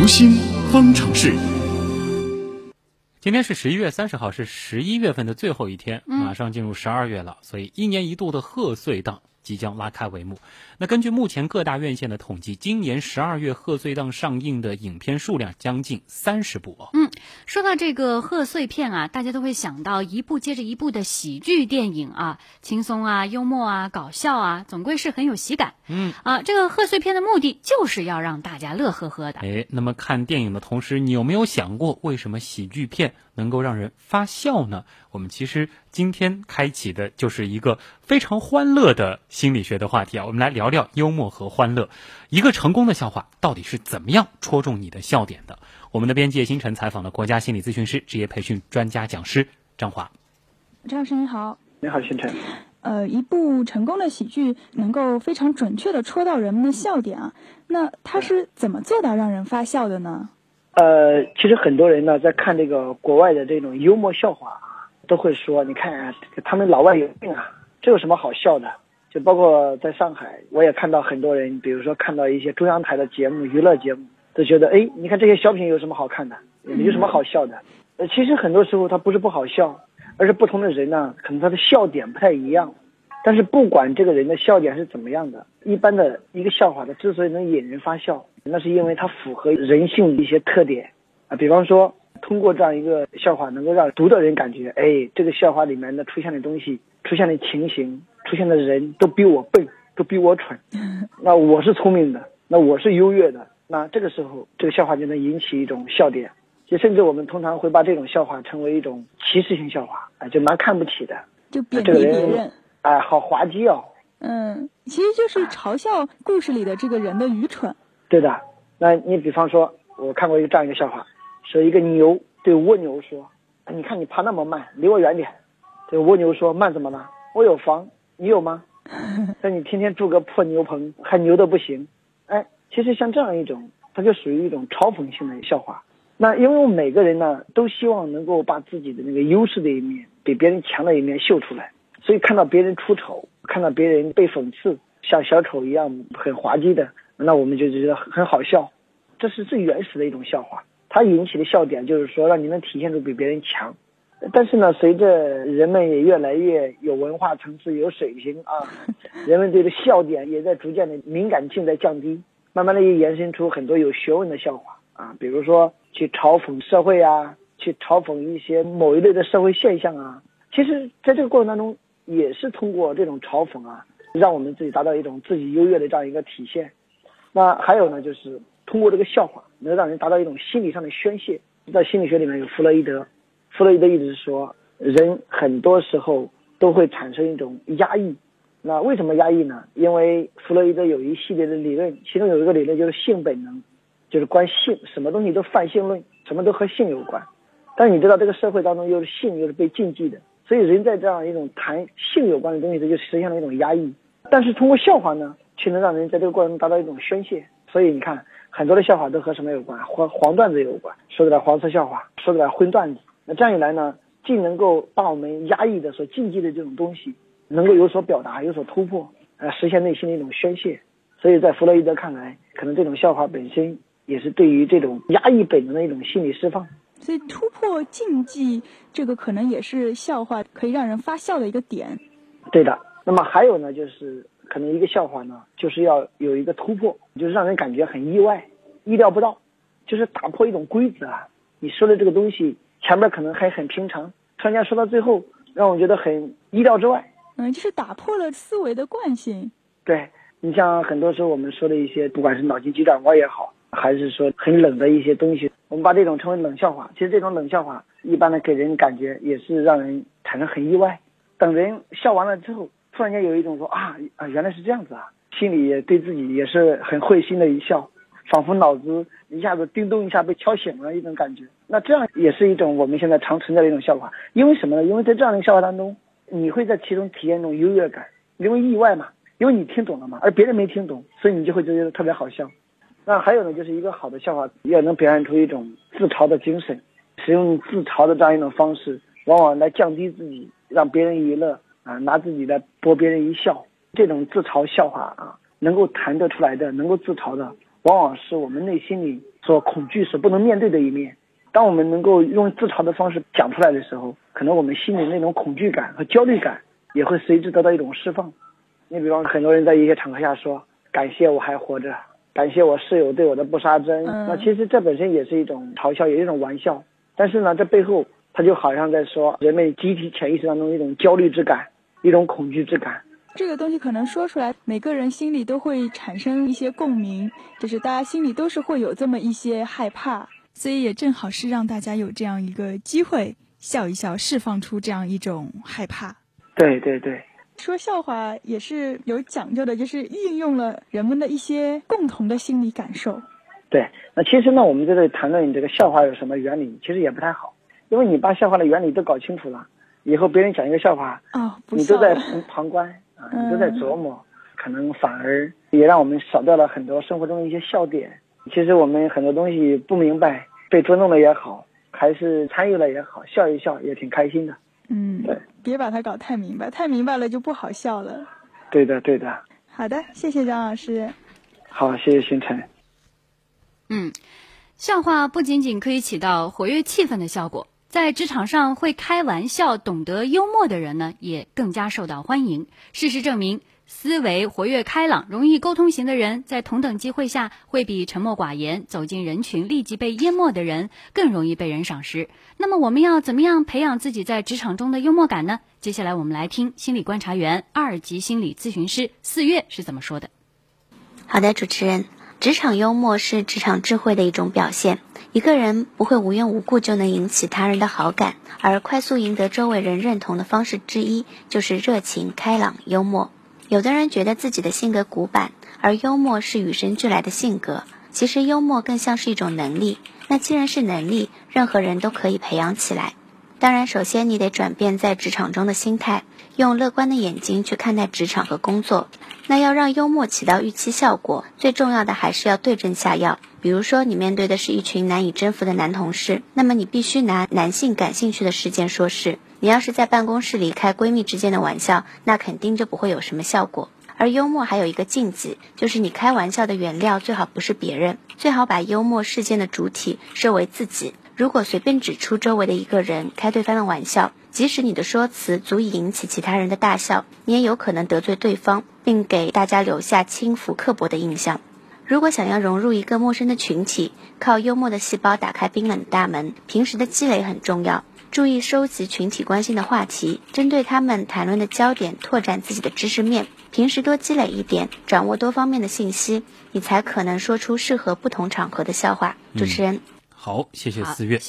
读心方程式。今天是十一月三十号，是十一月份的最后一天，嗯马上进入十二月了，所以一年一度的贺岁档即将拉开帷幕。那根据目前各大院线的统计，今年十二月贺岁档上映的影片数量将近三十部哦。嗯说到这个贺岁片啊，大家都会想到一部接着一部的喜剧电影啊，轻松啊、幽默啊、搞笑啊，总归是很有喜感。嗯啊，这个贺岁片的目的就是要让大家乐呵呵的。哎，那么看电影的同时，你有没有想过，为什么喜剧片能够让人发笑呢？我们其实今天开启的就是一个非常欢乐的心理学的话题啊，我们来聊聊幽默和欢乐。一个成功的笑话到底是怎么样戳中你的笑点的？我们的编辑叶星辰采访了国家心理咨询师、职业培训专家讲师张华。张老师你好，你好，星辰。呃，一部成功的喜剧能够非常准确的戳到人们的笑点啊，那它是怎么做到让人发笑的呢？呃，其实很多人呢，在看这个国外的这种幽默笑话啊，都会说，你看啊，他们老外有病啊，这有什么好笑的？就包括在上海，我也看到很多人，比如说看到一些中央台的节目、娱乐节目，都觉得，哎，你看这些小品有什么好看的？有什么好笑的？呃，其实很多时候它不是不好笑，而是不同的人呢，可能他的笑点不太一样。但是不管这个人的笑点是怎么样的，一般的一个笑话，它之所以能引人发笑，那是因为它符合人性的一些特点啊。比方说，通过这样一个笑话，能够让读的人感觉，哎，这个笑话里面的出现的东西、出现的情形、出现的人都比我笨，都比我蠢，那我是聪明的，那我是优越的，那这个时候这个笑话就能引起一种笑点。就甚至我们通常会把这种笑话称为一种歧视性笑话，啊，就蛮看不起的，就贬低别人。哎，好滑稽哦。嗯，其实就是嘲笑故事里的这个人的愚蠢。对的，那你比方说，我看过一个这样一个笑话，说一个牛对蜗牛说：“哎你看你爬那么慢，离我远点。”这个蜗牛说：“慢怎么了？我有房，你有吗？那你天天住个破牛棚，还牛的不行。”哎，其实像这样一种，它就属于一种嘲讽性的笑话。那因为我们每个人呢，都希望能够把自己的那个优势的一面，比别人强的一面秀出来。所以看到别人出丑，看到别人被讽刺，像小丑一样很滑稽的，那我们就觉得很好笑。这是最原始的一种笑话，它引起的笑点就是说让你能体现出比别人强。但是呢，随着人们也越来越有文化层次、有水平啊，人们对这笑点也在逐渐的敏感性在降低，慢慢的也延伸出很多有学问的笑话啊，比如说去嘲讽社会啊，去嘲讽一些某一类的社会现象啊。其实，在这个过程当中，也是通过这种嘲讽啊，让我们自己达到一种自己优越的这样一个体现。那还有呢，就是通过这个笑话，能让人达到一种心理上的宣泄。在心理学里面有弗洛伊德，弗洛伊德一直是说，人很多时候都会产生一种压抑。那为什么压抑呢？因为弗洛伊德有一系列的理论，其中有一个理论就是性本能，就是关性，什么东西都泛性论，什么都和性有关。但你知道，这个社会当中又是性又是被禁忌的。所以人在这样一种谈性有关的东西，这就实现了一种压抑。但是通过笑话呢，却能让人在这个过程中达到一种宣泄。所以你看，很多的笑话都和什么有关？黄黄段子有关，说得了黄色笑话，说得了荤段子。那这样一来呢，既能够把我们压抑的、所禁忌的这种东西，能够有所表达、有所突破，呃，实现内心的一种宣泄。所以在弗洛伊德看来，可能这种笑话本身也是对于这种压抑本能的一种心理释放。所以突破禁忌，这个可能也是笑话可以让人发笑的一个点。对的。那么还有呢，就是可能一个笑话呢，就是要有一个突破，就是让人感觉很意外、意料不到，就是打破一种规则啊。你说的这个东西前面可能还很平常，突然间说到最后，让我觉得很意料之外。嗯，就是打破了思维的惯性。对你像很多时候我们说的一些，不管是脑筋急转弯也好，还是说很冷的一些东西。我们把这种称为冷笑话，其实这种冷笑话一般的给人感觉也是让人产生很意外。等人笑完了之后，突然间有一种说啊啊原来是这样子啊，心里也对自己也是很会心的一笑，仿佛脑子一下子叮咚一下被敲醒了一种感觉。那这样也是一种我们现在常存在的一种笑话，因为什么呢？因为在这样的笑话当中，你会在其中体验一种优越感，因为意外嘛，因为你听懂了嘛，而别人没听懂，所以你就会觉得特别好笑。那还有呢，就是一个好的笑话要能表现出一种自嘲的精神，使用自嘲的这样一种方式，往往来降低自己，让别人娱乐啊，拿自己来博别人一笑。这种自嘲笑话啊，能够谈得出来的，能够自嘲的，往往是我们内心里所恐惧、所不能面对的一面。当我们能够用自嘲的方式讲出来的时候，可能我们心里那种恐惧感和焦虑感也会随之得到一种释放。你比方很多人在一些场合下说：“感谢我还活着，感谢我室友对我的不杀之恩。嗯那其实这本身也是一种嘲笑，也是一种玩笑。但是呢，这背后他就好像在说人们集体潜意识当中一种焦虑之感，一种恐惧之感。这个东西可能说出来，每个人心里都会产生一些共鸣，就是大家心里都是会有这么一些害怕，所以也正好是让大家有这样一个机会笑一笑，释放出这样一种害怕。对对对，说笑话也是有讲究的，就是运用了人们的一些共同的心理感受。对，那其实呢，我们在这里谈论你这个笑话有什么原理，其实也不太好，因为你把笑话的原理都搞清楚了，以后别人讲一个笑话，哦，你都在。旁旁观啊，嗯你都在琢磨，可能反而也让我们少掉了很多生活中的一些笑点。其实我们很多东西不明白，被捉弄了也好，还是参与了也好，笑一笑也挺开心的。嗯对，别把它搞太明白，太明白了就不好笑了。对的，对的。好的，谢谢张老师。好，谢谢星辰。嗯，笑话不仅仅可以起到活跃气氛的效果，在职场上会开玩笑、懂得幽默的人呢，也更加受到欢迎。事实证明，思维活跃开朗、容易沟通型的人，在同等机会下，会比沉默寡言、走进人群立即被淹没的人更容易被人赏识。那么，我们要怎么样培养自己在职场中的幽默感呢？接下来，我们来听心理观察员、二级心理咨询师四月是怎么说的。好的，主持人，职场幽默是职场智慧的一种表现。一个人不会无缘无故就能引起他人的好感，而快速赢得周围人认同的方式之一就是热情、开朗、幽默。有的人觉得自己的性格古板，而幽默是与生俱来的性格。其实幽默更像是一种能力。那既然是能力，任何人都可以培养起来。当然，首先你得转变在职场中的心态，用乐观的眼睛去看待职场和工作。那要让幽默起到预期效果，最重要的还是要对症下药。比如说，你面对的是一群难以征服的男同事，那么你必须拿男性感兴趣的事件说事。你要是在办公室里开闺蜜之间的玩笑，那肯定就不会有什么效果。而幽默还有一个禁忌，就是你开玩笑的原料最好不是别人，最好把幽默事件的主体设为自己。如果随便指出周围的一个人开对方的玩笑，即使你的说辞足以引起其他人的大笑，你也有可能得罪对方，并给大家留下轻浮刻薄的印象。如果想要融入一个陌生的群体，靠幽默的细胞打开冰冷的大门，平时的积累很重要。注意收集群体关心的话题，针对他们谈论的焦点拓展自己的知识面。平时多积累一点，掌握多方面的信息，你才可能说出适合不同场合的笑话。主持人。好，谢谢四月。谢